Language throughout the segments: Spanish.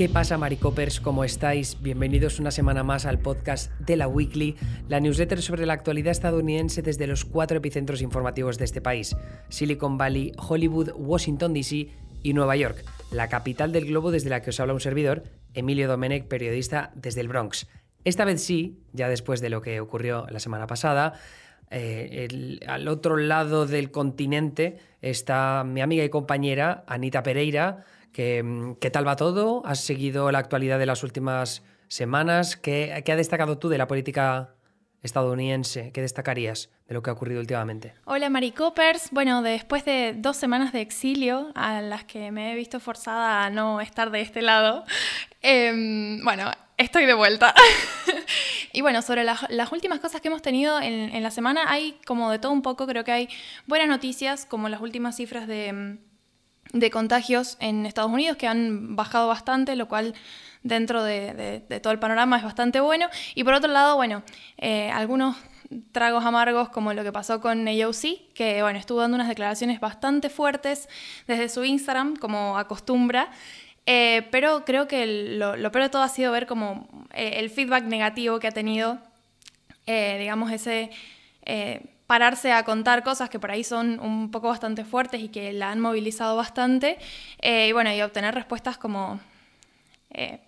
¿Qué pasa, Maricopers? ¿Cómo estáis? Bienvenidos una semana más al podcast de la Weekly, la newsletter sobre la actualidad estadounidense desde los cuatro epicentros informativos de este país: Silicon Valley, Hollywood, Washington DC y Nueva York, la capital del globo desde la que os habla un servidor, Emilio Domenech, periodista desde el Bronx. Esta vez sí, ya después de lo que ocurrió la semana pasada, eh, al otro lado del continente está mi amiga y compañera Anita Pereira. ¿Qué tal va todo? ¿Has seguido la actualidad de las últimas semanas? ¿Qué, ¿Qué, ha destacado tú de la política estadounidense? ¿Qué destacarías de lo que ha ocurrido últimamente? Hola Maricopers. Bueno, después de dos semanas de exilio a las que me he visto forzada a no estar de este lado, eh, bueno, estoy de vuelta. y bueno, sobre las, últimas cosas que hemos tenido en, en, la semana, hay como de todo un poco, creo que hay buenas noticias, como las últimas cifras de, de contagios en Estados Unidos, que han bajado bastante, lo cual dentro de, todo el panorama es bastante bueno. Y por otro lado, bueno, eh, algunos tragos amargos como lo que pasó con AOC, que bueno, estuvo dando unas declaraciones bastante fuertes desde su Instagram, como acostumbra. Eh, pero creo que lo, peor de todo ha sido ver como eh, el feedback negativo que ha tenido, digamos, ese pararse a contar cosas que por ahí son un poco bastante fuertes y que la han movilizado bastante, eh, y bueno, y obtener respuestas como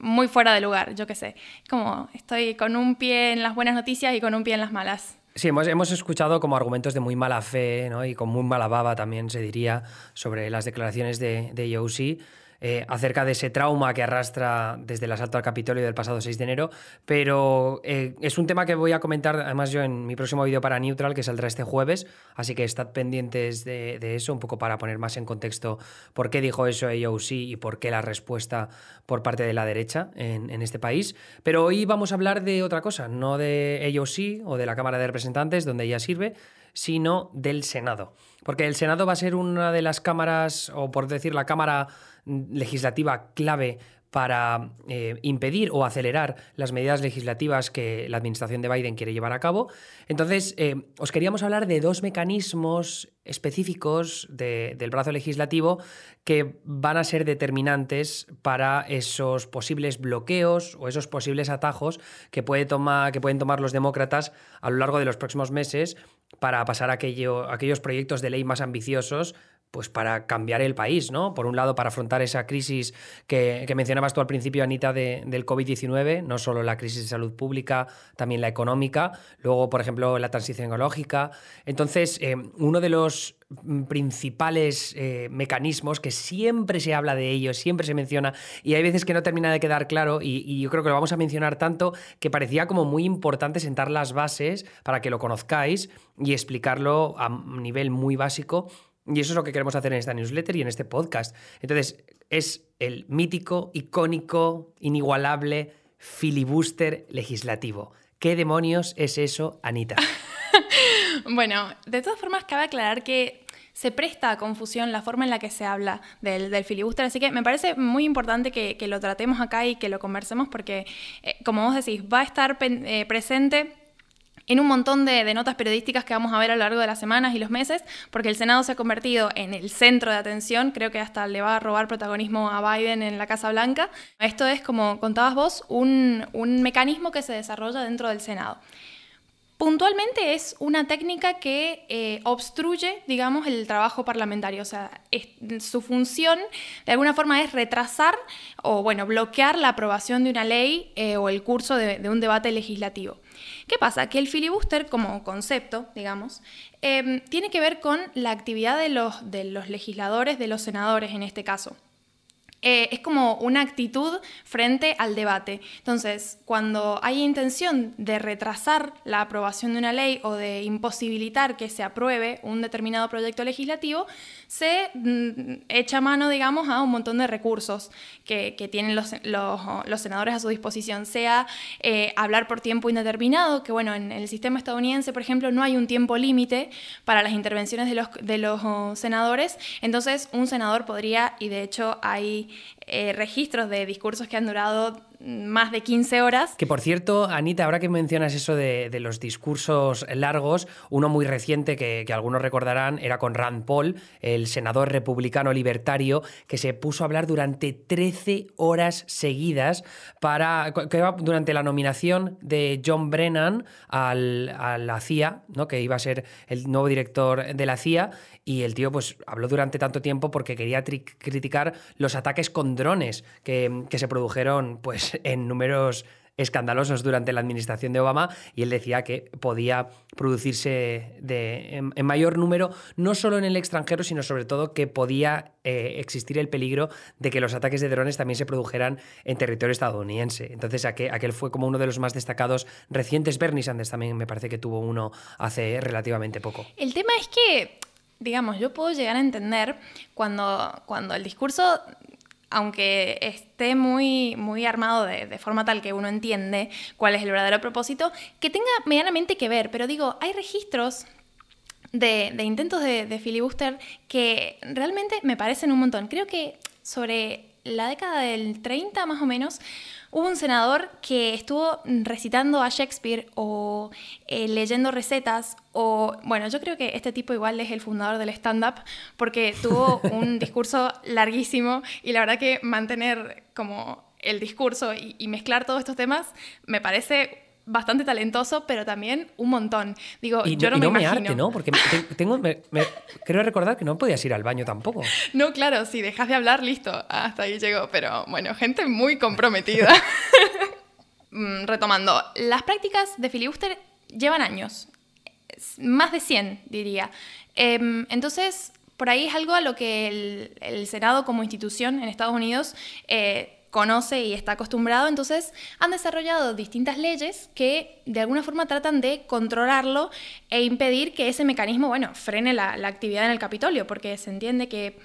muy fuera de lugar, yo qué sé. Como estoy con un pie en las buenas noticias y con un pie en las malas. Sí, hemos, hemos, escuchado como argumentos de muy mala fe ¿no? y con muy mala baba también se diría sobre las declaraciones de, de Yossi eh, acerca de ese trauma que arrastra desde el asalto al Capitolio del pasado 6 de enero, pero eh, es un tema que voy a comentar además yo en mi próximo vídeo para Neutral, que saldrá este jueves, así que estad pendientes de, eso, un poco para poner más en contexto por qué dijo eso AOC y por qué la respuesta por parte de la derecha en, en este país. Pero hoy vamos a hablar de otra cosa, no de AOC o de la Cámara de Representantes, donde ella sirve, sino del Senado. Porque el Senado va a ser una de las cámaras, o por decir la Cámara legislativa clave para eh, impedir o acelerar las medidas legislativas que la administración de Biden quiere llevar a cabo. Entonces, eh, os queríamos hablar de dos mecanismos específicos de, del brazo legislativo que van a ser determinantes para esos posibles bloqueos o esos posibles atajos que, puede que pueden tomar los demócratas a lo largo de los próximos meses para pasar aquello, aquellos proyectos de ley más ambiciosos pues para cambiar el país, ¿no? Por un lado, para afrontar esa crisis que, mencionabas tú al principio, Anita, de, del COVID-19, no solo la crisis de salud pública, también la económica, luego, por ejemplo, la transición ecológica. Entonces, eh, uno de los principales eh, mecanismos que siempre se habla de ellos, siempre se menciona y hay veces que no termina de quedar claro y, y, yo creo que lo vamos a mencionar tanto que parecía como muy importante sentar las bases para que lo conozcáis y explicarlo a nivel muy básico y eso es lo que queremos hacer en esta newsletter y en este podcast. Entonces, es el mítico, icónico, inigualable filibuster legislativo. ¿Qué demonios es eso, Anita? bueno, de todas formas, cabe aclarar que se presta a confusión la forma en la que se habla del, del filibuster, así que me parece muy importante que, que, lo tratemos acá y que lo conversemos porque, eh, como vos decís, va a estar eh, presente en un montón de, notas periodísticas que vamos a ver a lo largo de las semanas y los meses, porque el Senado se ha convertido en el centro de atención, creo que hasta le va a robar protagonismo a Biden en la Casa Blanca. Esto es, como contabas vos, un, mecanismo que se desarrolla dentro del Senado. Puntualmente es una técnica que eh, obstruye, digamos, el trabajo parlamentario. O sea, su función de alguna forma es retrasar o, bueno, bloquear la aprobación de una ley eh, o el curso de, un debate legislativo. ¿Qué pasa? Que el filibuster como concepto, digamos, eh, tiene que ver con la actividad de los legisladores, de los senadores en este caso. Eh, es como una actitud frente al debate. Entonces, cuando hay intención de retrasar la aprobación de una ley o de imposibilitar que se apruebe un determinado proyecto legislativo, se mm, echa mano, digamos, a un montón de recursos que, que tienen los, los, senadores a su disposición, sea eh, hablar por tiempo indeterminado, que bueno, en el sistema estadounidense, por ejemplo, no hay un tiempo límite para las intervenciones de los, de los uh, senadores, entonces un senador podría, y de hecho hay eh, registros de discursos que han durado más de 15 horas. Que por cierto, Anita, ahora que mencionas eso de, los discursos largos, uno muy reciente que, algunos recordarán era con Rand Paul, el senador republicano libertario, que se puso a hablar durante 13 horas seguidas para, que durante la nominación de John Brennan a la CIA, ¿no? que iba a ser el nuevo director de la CIA, y el tío pues habló durante tanto tiempo porque quería criticar los ataques con drones que, que se produjeron pues en números escandalosos durante la administración de Obama y él decía que podía producirse de, en, mayor número, no solo en el extranjero, sino sobre todo que podía eh, existir el peligro de que los ataques de drones también se produjeran en territorio estadounidense. Entonces aquel, aquel fue como uno de los más destacados recientes. Bernie Sanders también me parece que tuvo uno hace relativamente poco. El tema es que digamos, yo puedo llegar a entender cuando, cuando el discurso aunque esté muy, muy armado de, forma tal que uno entiende cuál es el verdadero propósito, que tenga medianamente que ver. Pero digo, hay registros de, intentos de, de, filibuster que realmente me parecen un montón. Creo que sobre la década del 30 más o menos Hubo un senador que estuvo recitando a Shakespeare o eh, leyendo recetas o, bueno, yo creo que este tipo igual es el fundador del stand-up porque tuvo un discurso larguísimo y la verdad que mantener como el discurso y mezclar todos estos temas me parece bastante talentoso, pero también un montón. Digo, yo no, me imagino. ¿no? Porque tengo, me, creo recordar que no podías ir al baño tampoco. No, claro, si dejas de hablar, listo, hasta ahí llegó. Pero bueno, gente muy comprometida. Mm, retomando, las prácticas de filibuster llevan años, más de 100 diría. Em, entonces, por ahí es algo a lo que el, el Senado como institución en Estados Unidos eh, conoce y está acostumbrado, entonces han desarrollado distintas leyes que de alguna forma tratan de controlarlo e impedir que ese mecanismo, bueno, frene la, actividad en el Capitolio, porque se entiende que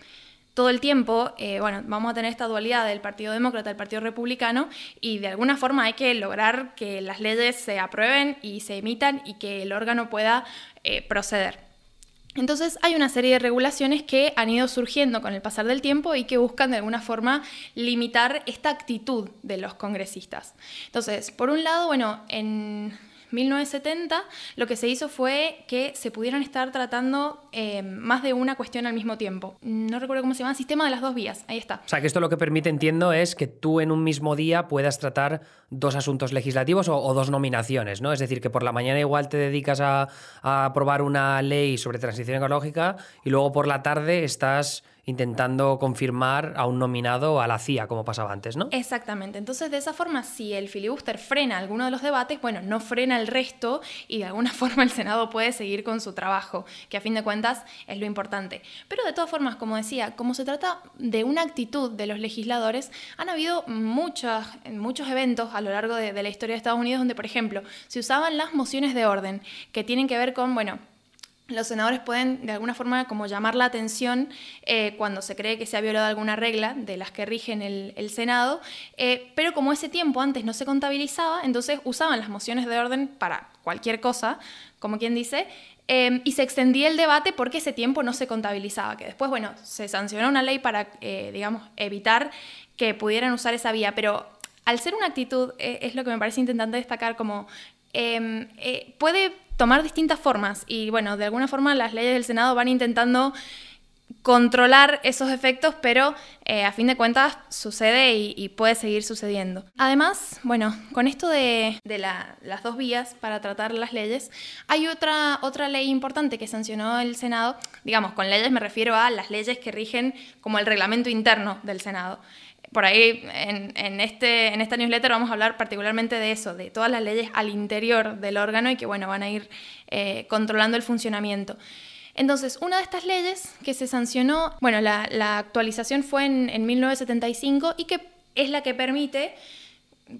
todo el tiempo, eh, bueno, vamos a tener esta dualidad del Partido Demócrata y del Partido Republicano y de alguna forma hay que lograr que las leyes se aprueben y se emitan y que el órgano pueda eh, proceder. Entonces hay una serie de regulaciones que han ido surgiendo con el pasar del tiempo y que buscan de alguna forma limitar esta actitud de los congresistas. Entonces, por un lado, bueno, en 1970 lo que se hizo fue que se pudieran estar tratando eh, más de una cuestión al mismo tiempo. No recuerdo cómo se llama, sistema de las dos vías, ahí está. O sea, que esto lo que permite, entiendo, es que tú en un mismo día puedas tratar dos asuntos legislativos o, dos nominaciones, ¿no? Es decir, que por la mañana igual te dedicas a, a aprobar una ley sobre transición ecológica y luego por la tarde estás intentando confirmar a un nominado a la CIA, como pasaba antes, ¿no? Exactamente. Entonces, de esa forma, si el filibuster frena alguno de los debates, bueno, no frena el resto y de alguna forma el Senado puede seguir con su trabajo, que a fin de cuentas es lo importante. Pero de todas formas, como decía, como se trata de una actitud de los legisladores, han habido muchos, muchos eventos a lo largo de, de la historia de Estados Unidos donde, por ejemplo, se usaban las mociones de orden, que tienen que ver con, bueno, los senadores pueden de alguna forma como llamar la atención eh, cuando se cree que se ha violado alguna regla de las que rigen el, Senado, eh, pero como ese tiempo antes no se contabilizaba, entonces usaban las mociones de orden para cualquier cosa, como quien dice, eh, y se extendía el debate porque ese tiempo no se contabilizaba, que después, bueno, se sancionó una ley para, digamos, evitar que pudieran usar esa vía, pero al ser una actitud, es lo que me parece intentante destacar como Em, eh, puede tomar distintas formas y bueno, de alguna forma las leyes del Senado van intentando controlar esos efectos, pero eh, a fin de cuentas sucede y, puede seguir sucediendo. Además, bueno, con esto de, las dos vías para tratar las leyes, hay otra, otra ley importante que sancionó el Senado, digamos, con leyes me refiero a las leyes que rigen como el reglamento interno del Senado por ahí en, este, en esta newsletter vamos a hablar particularmente de eso, de todas las leyes al interior del órgano y que bueno, van a ir eh, controlando el funcionamiento. Entonces, una de estas leyes que se sancionó, bueno, la, actualización fue en 1975 y que es la que permite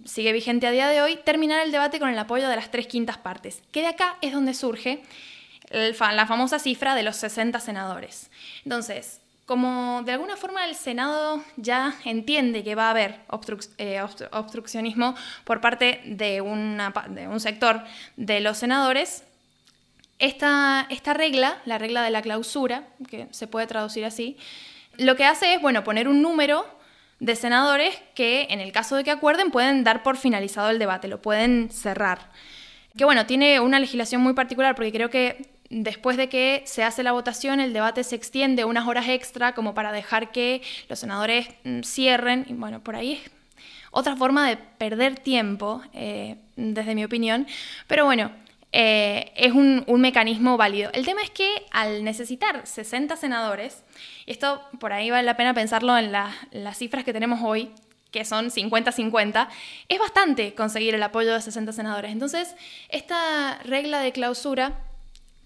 sigue vigente a día de hoy, terminar el debate con el apoyo de las tres quintas partes, que de acá es donde surge la famosa cifra de los 60 senadores. Entonces, como de alguna forma el Senado ya entiende que va a haber eh, obstruccionismo por parte de, un sector de los senadores, esta, esta, regla, la regla de la clausura, que se puede traducir así, lo que hace es bueno, poner un número de senadores que, en el caso de que acuerden, pueden dar por finalizado el debate, lo pueden cerrar. Que bueno, tiene una legislación muy particular porque creo que después de que se hace la votación, el debate se extiende unas horas extra como para dejar que los senadores mm, cierren. Y bueno, por ahí es otra forma de perder tiempo, eh, desde mi opinión. Pero bueno, eh, es un, mecanismo válido. El tema es que al necesitar 60 senadores, esto por ahí vale la pena pensarlo en las cifras que tenemos hoy, que son 50-50, es bastante conseguir el apoyo de 60 senadores. Entonces, esta regla de clausura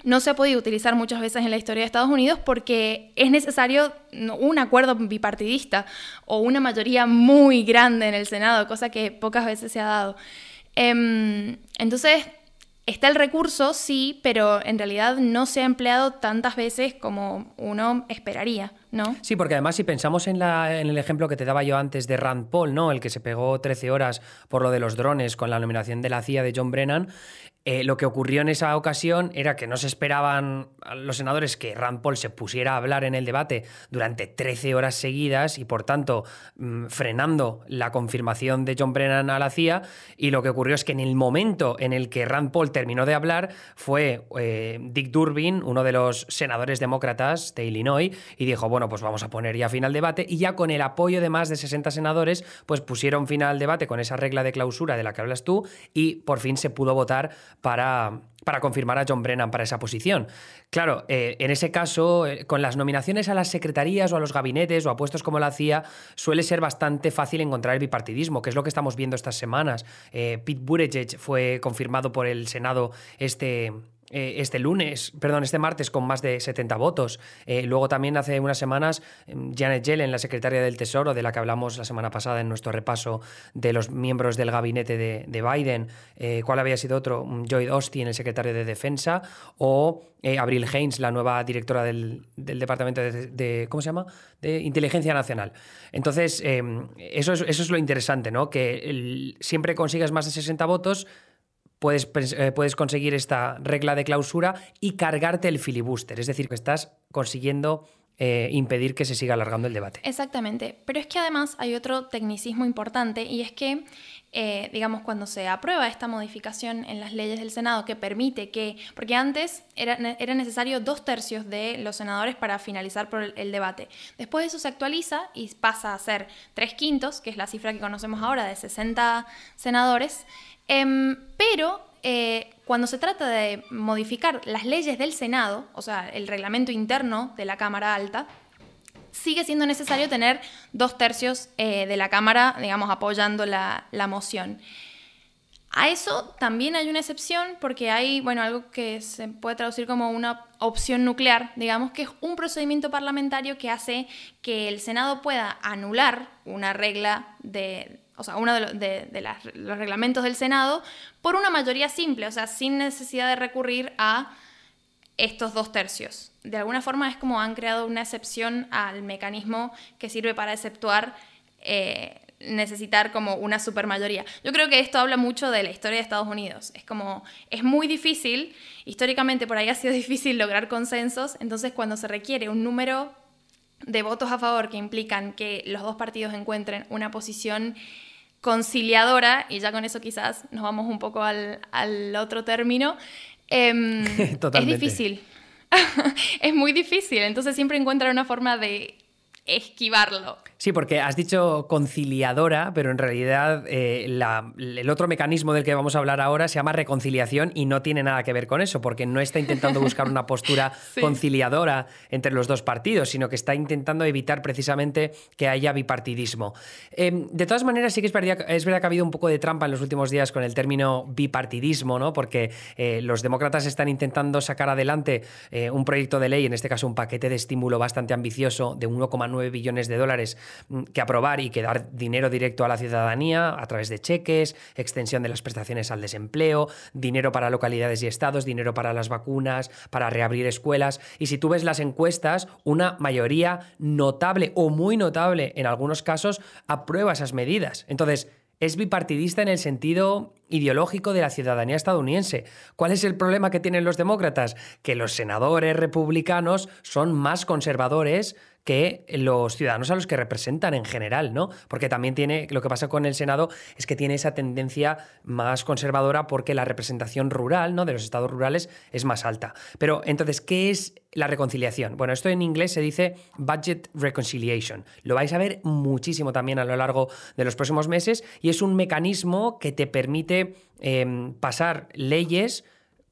no se ha podido utilizar muchas veces en la historia de Estados Unidos porque es necesario un acuerdo bipartidista o una mayoría muy grande en el Senado, cosa que pocas veces se ha dado. Em, entonces, Está el recurso, sí, pero en realidad no se ha empleado tantas veces como uno esperaría, ¿no? Sí, porque además si pensamos en, el ejemplo que te daba yo antes de Rand Paul, ¿no? El que se pegó 13 horas por lo de los drones con la nominación de la CIA de John Brennan, eh, lo que ocurrió en esa ocasión era que no se esperaban los senadores que Rand Paul se pusiera a hablar en el debate durante 13 horas seguidas y por tanto mm, frenando la confirmación de John Brennan a la CIA. Y lo que ocurrió es que en el momento en el que Rand Paul terminó de hablar fue eh, Dick Durbin, uno de los senadores demócratas de Illinois, y dijo, bueno, pues vamos a poner ya fin al debate. Y ya con el apoyo de más de 60 senadores, pues pusieron fin al debate con esa regla de clausura de la que hablas tú y por fin se pudo votar para, para confirmar a John Brennan para esa posición. Claro, eh, en ese caso, eh, con las nominaciones a las secretarías o a los gabinetes o a puestos como la CIA, suele ser bastante fácil encontrar el bipartidismo, que es lo que estamos viendo estas semanas. Eh, Pete Buttigieg fue confirmado por el Senado este, eh, este lunes, perdón, este martes con más de 70 votos. Eh, luego también hace unas semanas em, Janet Yellen, la secretaria del Tesoro, de la que hablamos la semana pasada en nuestro repaso de los miembros del gabinete de, Biden, eh, ¿cuál había sido otro? Mm, Lloyd Austin, el secretario de Defensa, o Abril Haynes, la nueva directora del, Departamento de, ¿cómo se llama? De Inteligencia Nacional. Entonces, em, eso, es, eso es lo interesante, ¿no? Que siempre consigas más de 60 votos, puedes, eh, puedes conseguir esta regla de clausura y cargarte el filibuster. Es decir, que estás consiguiendo eh, impedir que se siga alargando el debate. Exactamente. Pero es que además hay otro tecnicismo importante y es que, eh, digamos, cuando se aprueba esta modificación en las leyes del Senado que permite que, porque antes era, era necesario dos tercios de los senadores para finalizar por el, debate. Después eso se actualiza y pasa a ser tres quintos, que es la cifra que conocemos ahora de 60 senadores. Em, pero eh, cuando se trata de modificar las leyes del Senado, o sea, el reglamento interno de la Cámara Alta, sigue siendo necesario tener dos tercios eh, de la Cámara, digamos, apoyando la, moción. A eso también hay una excepción porque hay, bueno, algo que se puede traducir como una opción nuclear, digamos, que es un procedimiento parlamentario que hace que el Senado pueda anular una regla de, o sea, uno de, los reglamentos del Senado, por una mayoría simple, o sea, sin necesidad de recurrir a estos dos tercios. De alguna forma es como han creado una excepción al mecanismo que sirve para exceptuar eh, necesitar como una supermayoría. Yo creo que esto habla mucho de la historia de Estados Unidos. Es como, es muy difícil, históricamente por ahí ha sido difícil lograr consensos, entonces cuando se requiere un número de votos a favor que implican que los dos partidos encuentren una posición conciliadora, y ya con eso quizás nos vamos un poco al, otro término, em, es difícil. es muy difícil, entonces siempre encuentran una forma de esquivarlo. Sí, porque has dicho conciliadora, pero en realidad eh, el otro mecanismo del que vamos a hablar ahora se llama reconciliación y no tiene nada que ver con eso, porque no está intentando buscar una postura conciliadora entre los dos partidos, sino que está intentando evitar precisamente que haya bipartidismo. Em, de todas maneras, sí que es verdad, es verdad, que ha habido un poco de trampa en los últimos días con el término bipartidismo, ¿no? porque eh, los demócratas están intentando sacar adelante eh, un proyecto de ley, en este caso un paquete de estímulo bastante ambicioso de 1,9 billones de dólares Mm, que aprobar y que dar dinero directo a la ciudadanía a través de cheques, extensión de las prestaciones al desempleo, dinero para localidades y estados, dinero para las vacunas, para reabrir escuelas. Y si tú ves las encuestas, una mayoría notable o muy notable en algunos casos aprueba esas medidas. Entonces, es bipartidista en el sentido ideológico de la ciudadanía estadounidense. ¿Cuál es el problema que tienen los demócratas? Que los senadores republicanos son más conservadores que los ciudadanos a los que representan en general, ¿no? Porque también tiene, lo que pasa con el Senado es que tiene esa tendencia más conservadora porque la representación rural, ¿no? De los estados rurales es más alta. Pero entonces, ¿qué es la reconciliación? Bueno, esto en inglés se dice budget reconciliation. Lo vais a ver muchísimo también a lo largo de los próximos meses y es un mecanismo que te permite em, pasar leyes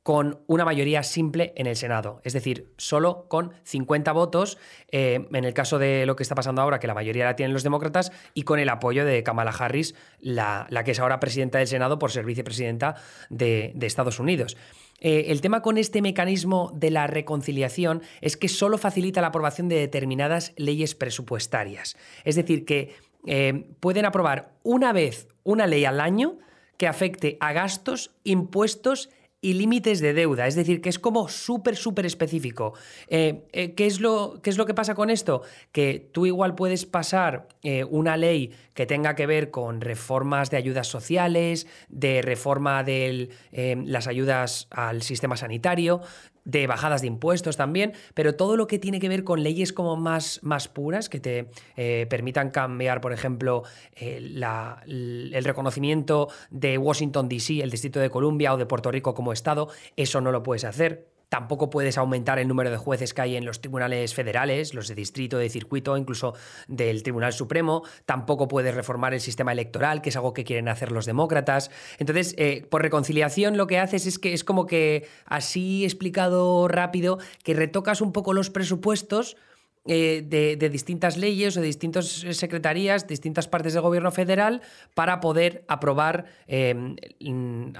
con una mayoría simple en el Senado, es decir, solo con 50 votos, eh, en el caso de lo que está pasando ahora, que la mayoría la tienen los demócratas, y con el apoyo de Kamala Harris, la, que es ahora presidenta del Senado por ser vicepresidenta de, Estados Unidos. Eh, el tema con este mecanismo de la reconciliación es que solo facilita la aprobación de determinadas leyes presupuestarias. Es decir, que eh, pueden aprobar una vez una ley al año que afecte a gastos, impuestos y límites de deuda. Es decir, que es como súper, súper específico. Eh, eh, ¿qué, es lo, ¿Qué es lo que pasa con esto? Que tú igual puedes pasar eh, una ley que tenga que ver con reformas de ayudas sociales, de reforma de las ayudas al sistema sanitario, de bajadas de impuestos también, pero todo lo que tiene que ver con leyes como más, más puras, que te eh, permitan cambiar, por ejemplo, eh, el reconocimiento de Washington, D.C., el Distrito de Columbia o de Puerto Rico como Estado, eso no lo puedes hacer. Tampoco puedes aumentar el número de jueces que hay en los tribunales federales, los de distrito, de circuito, incluso del Tribunal Supremo. Tampoco puedes reformar el sistema electoral, que es algo que quieren hacer los demócratas. Entonces, eh, por reconciliación lo que haces es que es como que, así explicado rápido, que retocas un poco los presupuestos. Eh, de, distintas leyes o de distintas secretarías, distintas partes del gobierno federal, para poder aprobar eh,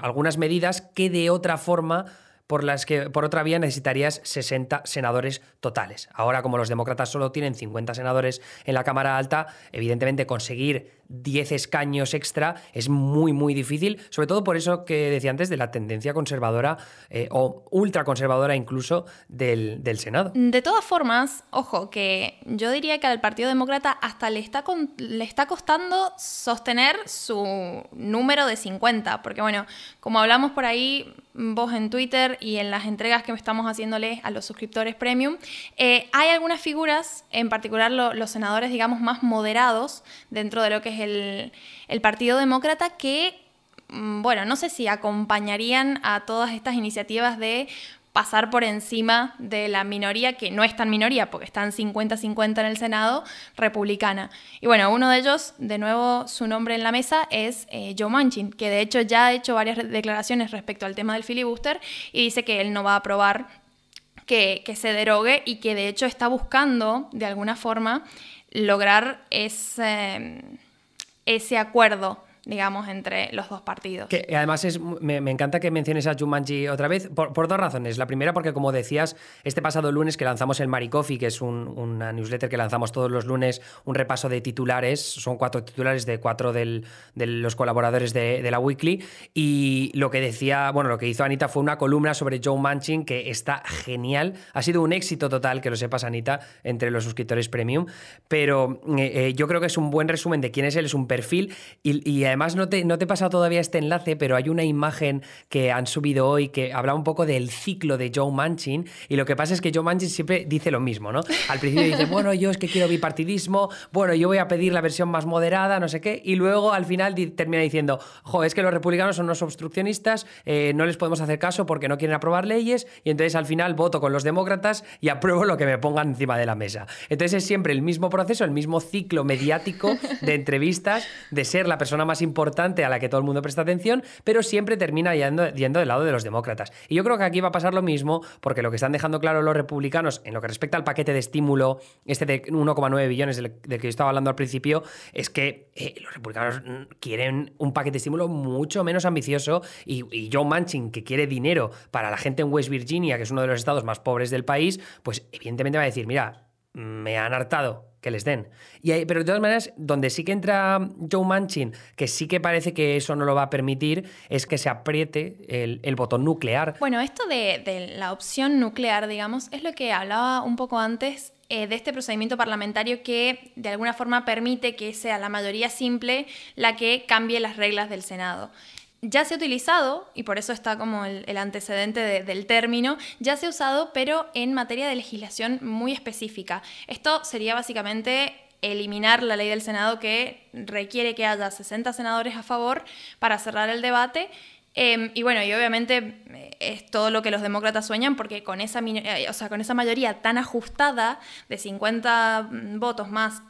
algunas medidas que de otra forma por las que por otra vía necesitarías 60 senadores totales. Ahora, como los demócratas solo tienen 50 senadores en la Cámara Alta, evidentemente conseguir 10 escaños extra es muy, muy difícil, sobre todo por eso que decía antes de la tendencia conservadora eh, o ultraconservadora incluso del, Senado. De todas formas, ojo, que yo diría que al Partido Demócrata hasta le está, le está costando sostener su número de 50, porque bueno, como hablamos por ahí, vos en Twitter y en las entregas que estamos haciéndole a los suscriptores premium, eh, hay algunas figuras, en particular los senadores, digamos, más moderados dentro de lo que es el, Partido Demócrata que, mm, bueno, no sé si acompañarían a todas estas iniciativas de pasar por encima de la minoría, que no es tan minoría, porque están 50-50 en el Senado, republicana. Y bueno, uno de ellos, de nuevo su nombre en la mesa, es eh, Joe Manchin, que de hecho ya ha hecho varias declaraciones respecto al tema del filibuster y dice que él no va a aprobar que, que se derogue y que de hecho está buscando, de alguna forma, lograr ese ese acuerdo digamos, entre los dos partidos. Que además es, me, encanta que menciones a Jumanji otra vez, por, dos razones. La primera, porque como decías, este pasado lunes que lanzamos el Maricofi, que es una newsletter que lanzamos todos los lunes, un repaso de titulares, son cuatro titulares de cuatro de los colaboradores de, la Weekly, y lo que decía, bueno, lo que hizo Anita fue una columna sobre Joe Manchin que está genial, ha sido un éxito total, que lo sepas Anita, entre los suscriptores premium, pero eh, eh, yo creo que es un buen resumen de quién es él, es un perfil, y, y además no te, no te he pasado todavía este enlace, pero hay una imagen que han subido hoy que habla un poco del ciclo de Joe Manchin. Y lo que pasa es que Joe Manchin siempre dice lo mismo, ¿no? Al principio dice, bueno, yo es que quiero bipartidismo, bueno, yo voy a pedir la versión más moderada, no sé qué. Y luego al final termina diciendo, jo, es que los republicanos son unos obstruccionistas, eh, no les podemos hacer caso porque no quieren aprobar leyes. Y entonces al final voto con los demócratas y apruebo lo que me pongan encima de la mesa. Entonces es siempre el mismo proceso, el mismo ciclo mediático de entrevistas, de ser la persona más importante a la que todo el mundo presta atención, pero siempre termina yendo, yendo del lado de los demócratas. Y yo creo que aquí va a pasar lo mismo, porque lo que están dejando claro los republicanos en lo que respecta al paquete de estímulo, este de 1,9 billones del, que yo estaba hablando al principio, es que eh, los republicanos quieren un paquete de estímulo mucho menos ambicioso y, y Joe Manchin, que quiere dinero para la gente en West Virginia, que es uno de los estados más pobres del país, pues evidentemente va a decir, mira, me han hartado que les den. Y pero de todas maneras, donde sí que entra Joe Manchin, que sí que parece que eso no lo va a permitir, es que se apriete el, botón nuclear. Bueno, esto de, la opción nuclear, digamos, es lo que hablaba un poco antes eh, de este procedimiento parlamentario que de alguna forma permite que sea la mayoría simple la que cambie las reglas del Senado. Ya se ha utilizado, y por eso está como el, antecedente del término, ya se ha usado, pero en materia de legislación muy específica. Esto sería básicamente eliminar la ley del Senado que requiere que haya 60 senadores a favor para cerrar el debate. Em, y bueno, y obviamente eh, es todo lo que los demócratas sueñan porque con esa, eh, o sea, con esa mayoría tan ajustada de 50 mm, votos más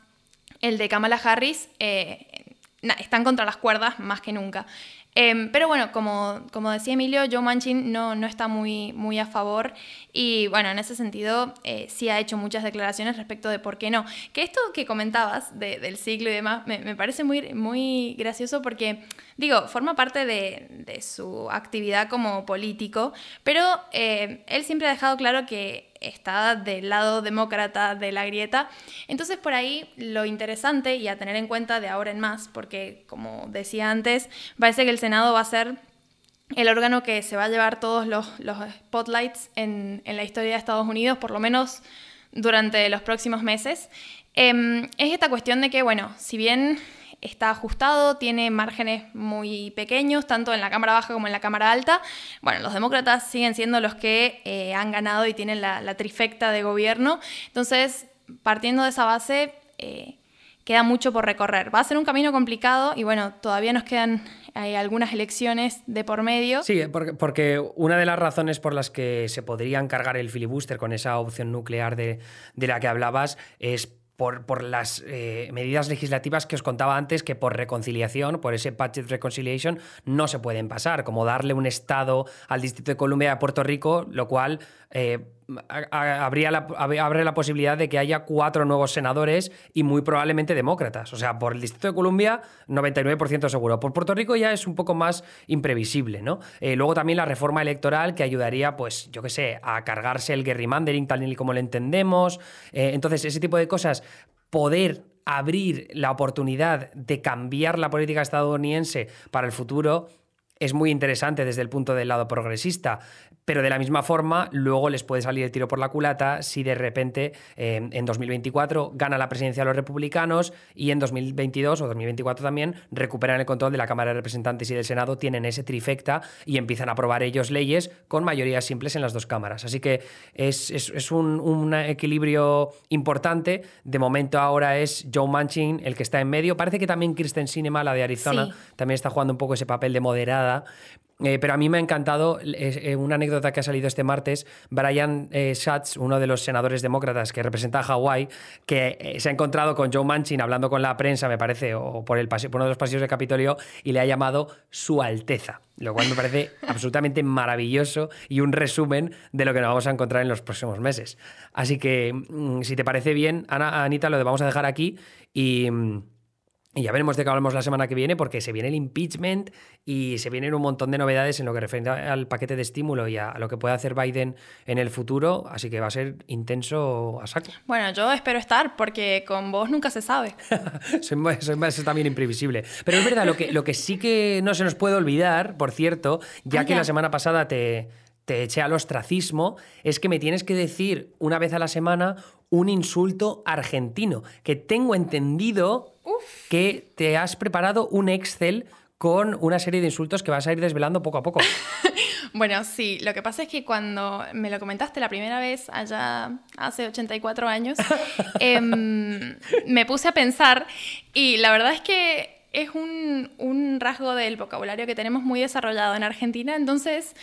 el de Kamala Harris, eh, están contra las cuerdas más que nunca. Em, pero bueno, como, como, decía Emilio, Joe Manchin no, no, está muy, muy a favor y bueno, en ese sentido eh, sí ha hecho muchas declaraciones respecto de por qué no. Que esto que comentabas del ciclo y demás me, parece muy, muy gracioso porque, digo, forma parte de, de su actividad como político, pero eh, él siempre ha dejado claro que está del lado demócrata de la grieta. Entonces por ahí lo interesante y a tener en cuenta de ahora en más, porque como decía antes, parece que el Senado va a ser el órgano que se va a llevar todos los, spotlights en, la historia de Estados Unidos, por lo menos durante los próximos meses. Em, es esta cuestión de que, bueno, si bien está ajustado, tiene márgenes muy pequeños, tanto en la Cámara Baja como en la Cámara Alta. Bueno, los demócratas siguen siendo los que eh, han ganado y tienen la, trifecta de gobierno. Entonces, partiendo de esa base, eh, queda mucho por recorrer. Va a ser un camino complicado y bueno, todavía nos quedan hay algunas elecciones de por medio. Sí, porque, porque, una de las razones por las que se podría encargar el filibuster con esa opción nuclear de, de la que hablabas es por, las eh, medidas legislativas que os contaba antes, que por reconciliación, por ese budget reconciliation, no se pueden pasar, como darle un Estado al Distrito de Columbia a Puerto Rico, lo cual eh, habría la, abre la posibilidad de que haya cuatro nuevos senadores y muy probablemente demócratas. O sea, por el Distrito de Columbia, 99% seguro. Por Puerto Rico ya es un poco más imprevisible, ¿no? Eh, luego también la reforma electoral que ayudaría, pues, yo qué sé, a cargarse el gerrymandering tal y como lo entendemos. Eh, entonces, ese tipo de cosas, poder abrir la oportunidad de cambiar la política estadounidense para el futuro es muy interesante desde el punto del lado progresista, pero de la misma forma luego les puede salir el tiro por la culata si de repente eh, en 2024 gana la presidencia de los republicanos y en 2022 o 2024 también recuperan el control de la Cámara de Representantes y del Senado, tienen ese trifecta y empiezan a aprobar ellos leyes con mayorías simples en las dos cámaras. Así que es, un, equilibrio importante. De momento ahora es Joe Manchin el que está en medio. Parece que también Kristen Sinema, la de Arizona, también está jugando un poco ese papel de moderada eh, pero a mí me ha encantado eh, una anécdota que ha salido este martes. Brian eh, Schatz, uno de los senadores demócratas que representa a Hawái, que se ha encontrado con Joe Manchin hablando con la prensa, me parece, o por, el por uno de los pasillos del Capitolio, y le ha llamado Su Alteza, lo cual me parece absolutamente maravilloso y un resumen de lo que nos vamos a encontrar en los próximos meses. Así que, mm, si te parece bien, Ana, Anita, lo vamos a dejar aquí y. Y ya veremos de qué hablamos la semana que viene, porque se viene el impeachment y se vienen un montón de novedades en lo que refiere al paquete de estímulo y a lo que puede hacer Biden en el futuro. Así que va a ser intenso a saco. Bueno, yo espero estar, porque con vos nunca se sabe. soy, también imprevisible. Pero es verdad, lo que, lo que sí que no se nos puede olvidar, por cierto, ya que la semana pasada te, te eché al ostracismo, es que me tienes que decir una vez a la semana un insulto argentino, que tengo entendido que te has preparado un Excel con una serie de insultos que vas a ir desvelando poco a poco. bueno, sí, lo que pasa es que cuando me lo comentaste la primera vez, allá hace 84 años, em, me puse a pensar y la verdad es que es un, un, rasgo del vocabulario que tenemos muy desarrollado en Argentina, entonces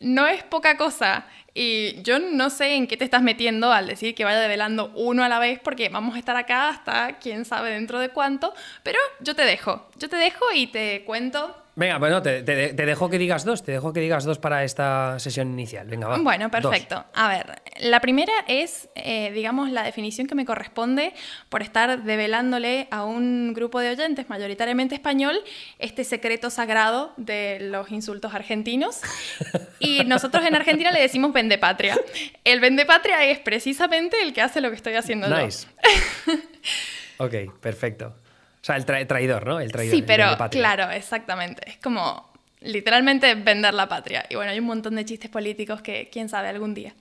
no es poca cosa. Y yo no sé en qué te estás metiendo al decir que vaya develando uno a la vez, porque vamos a estar acá hasta quién sabe dentro de cuánto, pero yo te dejo, yo te dejo y te cuento Venga, bueno, te, dejo que digas dos, te dejo que digas dos para esta sesión inicial. Venga, va. Bueno, perfecto. A ver, la primera es, eh, digamos, la definición que me corresponde por estar develándole a un grupo de oyentes, mayoritariamente español, este secreto sagrado de los insultos argentinos. Y nosotros en Argentina le decimos vendepatria. El vendepatria es precisamente el que hace lo que estoy haciendo nice. ok, perfecto. O sea, el traidor, ¿no? El traidor. Sí, pero claro, exactamente. Es como literalmente vender la patria. Y bueno, hay un montón de chistes políticos que quién sabe algún día.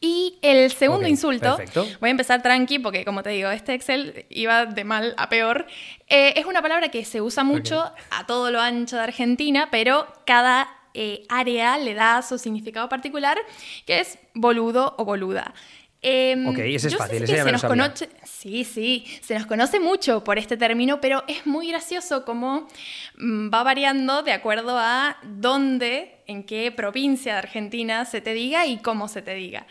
Y el segundo Ok, insulto, perfecto. voy a empezar tranqui porque como te digo, este Excel iba de mal a peor. Eh, es una palabra que se usa mucho a todo lo ancho de Argentina, pero cada eh, área le da su significado particular, que es boludo o boluda. Em, Ok, ese es fácil, ese ya se me lo nos sabía. conoce- Sí, sí, se nos conoce mucho por este término, pero es muy gracioso cómo mm, va variando de acuerdo a dónde, en qué provincia de Argentina se te diga y cómo se te diga.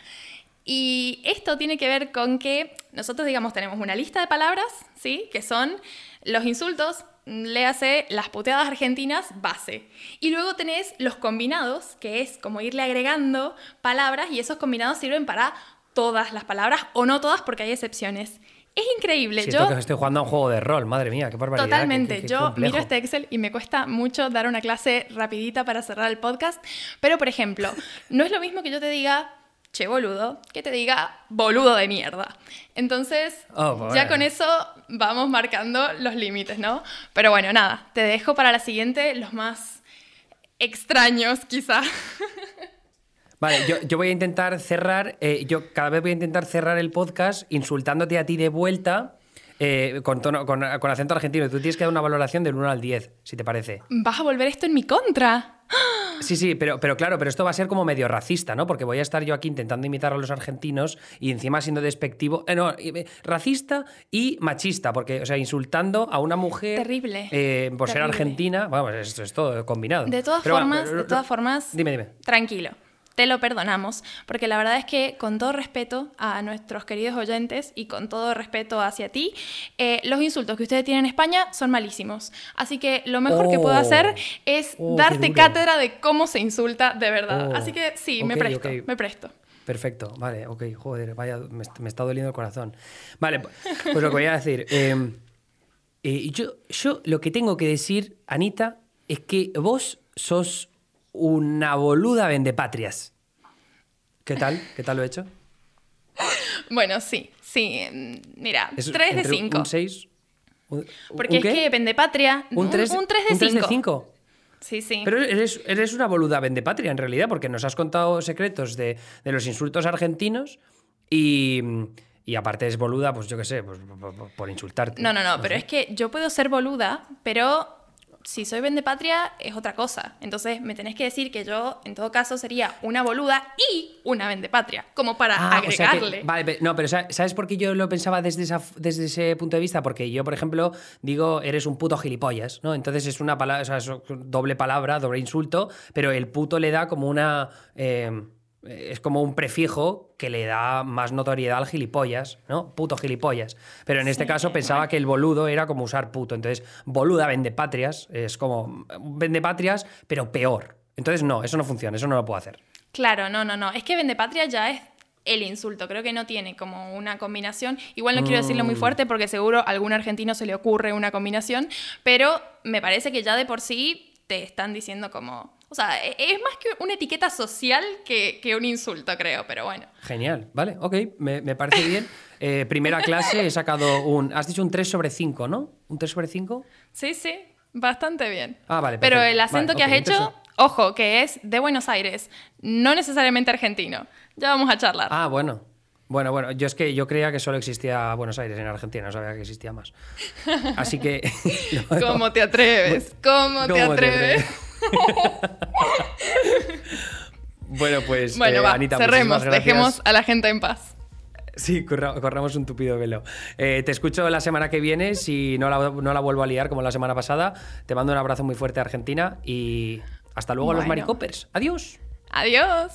Y esto tiene que ver con que nosotros, digamos, tenemos una lista de palabras, ¿sí? Que son los insultos, léase las puteadas argentinas, base. Y luego tenés los combinados, que es como irle agregando palabras y esos combinados sirven para todas las palabras o no todas porque hay excepciones. Es increíble. Siento Yo que estoy jugando a un juego de rol, madre mía, qué barbaridad. Totalmente. qué- qué Yo miro este Excel y me cuesta mucho dar una clase rapidita para cerrar el podcast. Pero, por ejemplo, no es lo mismo que yo te diga, che boludo, que te diga boludo de mierda. Entonces, Oh, pues ya con eso vamos marcando los límites, ¿no? Pero bueno, nada, te dejo para la siguiente los más extraños, quizá. Vale, yo, yo voy a intentar cerrar, eh, yo cada vez voy a intentar cerrar el podcast insultándote a ti de vuelta eh, con, tono, con, con acento argentino. Tú tienes que dar una valoración del 1 al 10, si te parece. Vas a volver esto en mi contra. Sí, sí, pero, pero claro, pero esto va a ser como medio racista, ¿no? Porque voy a estar yo aquí intentando imitar a los argentinos y encima siendo despectivo. eh, no, eh, racista y machista, porque, o sea, insultando a una mujer. Terrible, eh, por ser argentina. Vamos, esto es todo combinado. De todas Pero bueno, formas, de todas formas, Dime, dime. tranquilo. Te lo perdonamos, porque la verdad es que con todo respeto a nuestros queridos oyentes y con todo respeto hacia ti, eh, los insultos que ustedes tienen en España son malísimos. Así que lo mejor que puedo Oh. hacer es Oh, darte cátedra de cómo se insulta de verdad. Oh. Así que sí, me Ok, presto, ok. me presto. Perfecto, vale, ok, joder, vaya, me, me está doliendo el corazón. Vale, pu- pues lo que voy a decir. eh, eh, yo, yo lo que tengo que decir, Anita, es que vos sos una boluda vendepatrias. ¿Qué tal? ¿Qué tal lo he hecho? Bueno, sí, sí. mm, Mira, Es 3 de entre 5. ¿Un 6? Porque es que Vendepatria. ¿Un 3, un 3 un de 3 de 5. 5? Sí, sí. Pero eres, eres una boluda vendepatria en realidad, porque nos has contado secretos de, de los insultos argentinos y, y aparte es boluda, pues yo qué sé, pues, por, insultarte. No, no, no, pero sé. es que yo puedo ser boluda, pero si soy vendepatria es otra cosa. Entonces me tenés que decir que yo, en todo caso, sería una boluda y una vendepatria, como para Ah, o sea que- agregarle. vale, no, pero sa- ¿sabes por qué yo lo pensaba desde, esa, desde ese punto de vista? Porque yo, por ejemplo, digo, eres un puto gilipollas, ¿no? Entonces es una palabra, o sea, es doble palabra, doble insulto, pero el puto le da como una. eh, es como un prefijo que le da más notoriedad al gilipollas, ¿no? Puto gilipollas. Pero en este Sí, caso pensaba que el boludo era como usar puto. Entonces, boluda vendepatrias es como vendepatrias, pero peor. Entonces, no, eso no funciona, eso no lo puedo hacer. Claro, no, no, no. Es que vendepatria ya es el insulto. Creo que no tiene como una combinación. Igual no quiero decirlo Mm. muy fuerte porque seguro a algún argentino se le ocurre una combinación, pero me parece que ya de por sí te están diciendo como... O sea, e- es más que una etiqueta social que, que un insulto, creo, pero bueno. Genial, vale, ok, me, me parece bien. Eh, primera clase he sacado un. Has dicho un 3 sobre 5, ¿no? ¿Un 3 sobre 5? Sí, sí, bastante bien. Ah, vale, Pero el acento Vale, que has hecho, ojo, que es de Buenos Aires, no necesariamente argentino. Ya vamos a charlar. Ah, bueno. Bueno, bueno, yo es que yo creía que solo existía Buenos Aires en Argentina, no sabía que existía más. Así que. ¿Cómo te atreves? ¿Cómo, te ¿Cómo te atreves? bueno, pues. Bueno, eh, va, Anita, cerremos, dejemos a la gente en paz. Sí, corra- corramos un tupido velo. Eh, te escucho la semana que viene, si no la, no la vuelvo a liar como la semana pasada. Te mando un abrazo muy fuerte a Argentina y hasta luego a los maricopers. Adiós. Adiós.